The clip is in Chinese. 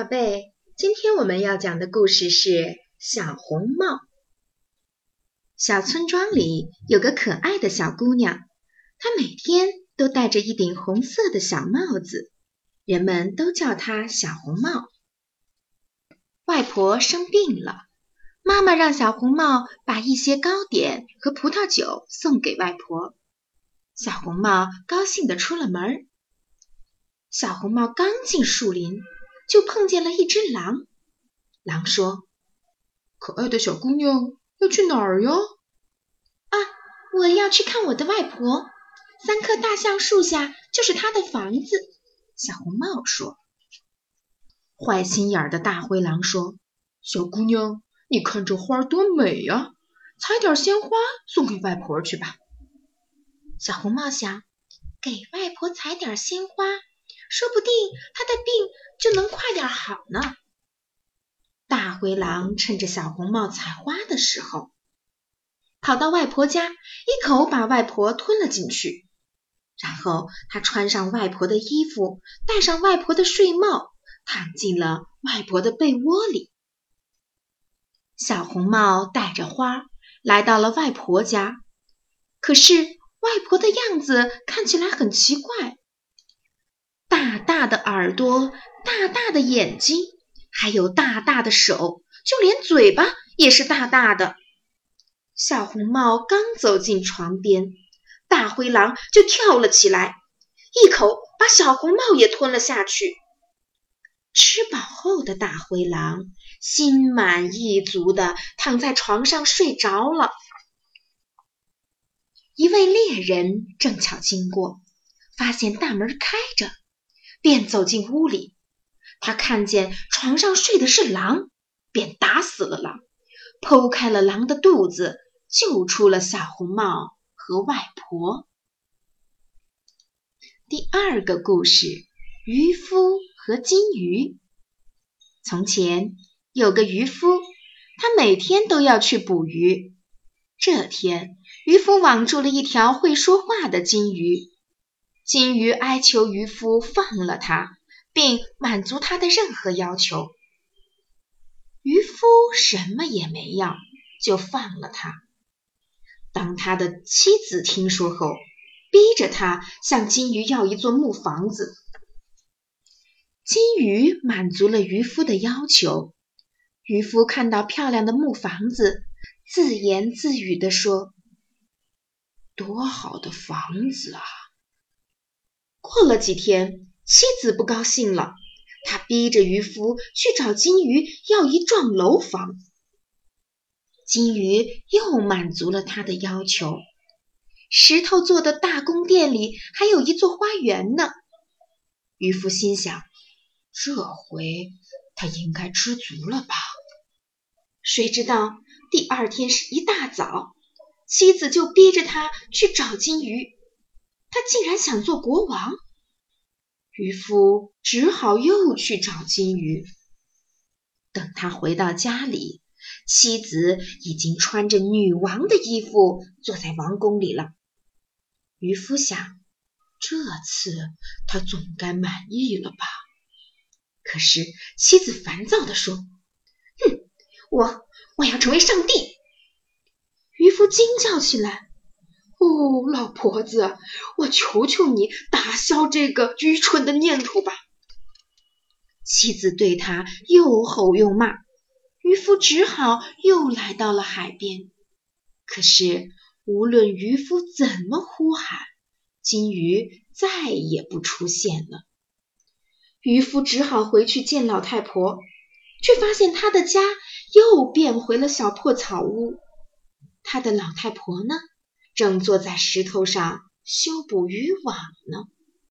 宝贝，今天我们要讲的故事是《小红帽》。小村庄里有个可爱的小姑娘，她每天都戴着一顶红色的小帽子，人们都叫她小红帽。外婆生病了，妈妈让小红帽把一些糕点和葡萄酒送给外婆。小红帽高兴地出了门。小红帽刚进树林，就碰见了一只狼。狼说：“可爱的小姑娘，要去哪儿呀？”“啊，我要去看我的外婆。三棵大橡树下就是她的房子。”小红帽说。坏心眼的大灰狼说：“小姑娘，你看这花多美呀，采点鲜花送给外婆去吧。”小红帽想，给外婆采点鲜花。说不定他的病就能快点好呢。大灰狼趁着小红帽采花的时候，跑到外婆家，一口把外婆吞了进去。然后他穿上外婆的衣服，戴上外婆的睡帽，躺进了外婆的被窝里。小红帽带着花来到了外婆家，可是外婆的样子看起来很奇怪。大大的耳朵，大大的眼睛，还有大大的手，就连嘴巴也是大大的。小红帽刚走进床边，大灰狼就跳了起来，一口把小红帽也吞了下去。吃饱后的大灰狼心满意足地躺在床上睡着了。一位猎人正巧经过，发现大门开着。便走进屋里，他看见床上睡的是狼，便打死了狼，剖开了狼的肚子，救出了小红帽和外婆。第二个故事：渔夫和金鱼。从前有个渔夫，他每天都要去捕鱼。这天，渔夫网住了一条会说话的金鱼。金鱼哀求渔夫放了他，并满足他的任何要求。渔夫什么也没要，就放了他。当他的妻子听说后，逼着他向金鱼要一座木房子。金鱼满足了渔夫的要求。渔夫看到漂亮的木房子，自言自语地说：“多好的房子啊！”过了几天，妻子不高兴了，她逼着渔夫去找金鱼要一幢楼房。金鱼又满足了他的要求，石头做的大宫殿里还有一座花园呢。渔夫心想，这回他应该知足了吧？谁知道第二天是一大早，妻子就逼着他去找金鱼。他竟然想做国王，渔夫只好又去找金鱼。等他回到家里，妻子已经穿着女王的衣服坐在王宫里了。渔夫想，这次他总该满意了吧？可是妻子烦躁地说：“哼，我我要成为上帝！”渔夫惊叫起来。哦，老婆子，我求求你打消这个愚蠢的念头吧！妻子对他又吼又骂，渔夫只好又来到了海边。可是无论渔夫怎么呼喊，金鱼再也不出现了。渔夫只好回去见老太婆，却发现他的家又变回了小破草屋。他的老太婆呢？正坐在石头上修补渔网呢。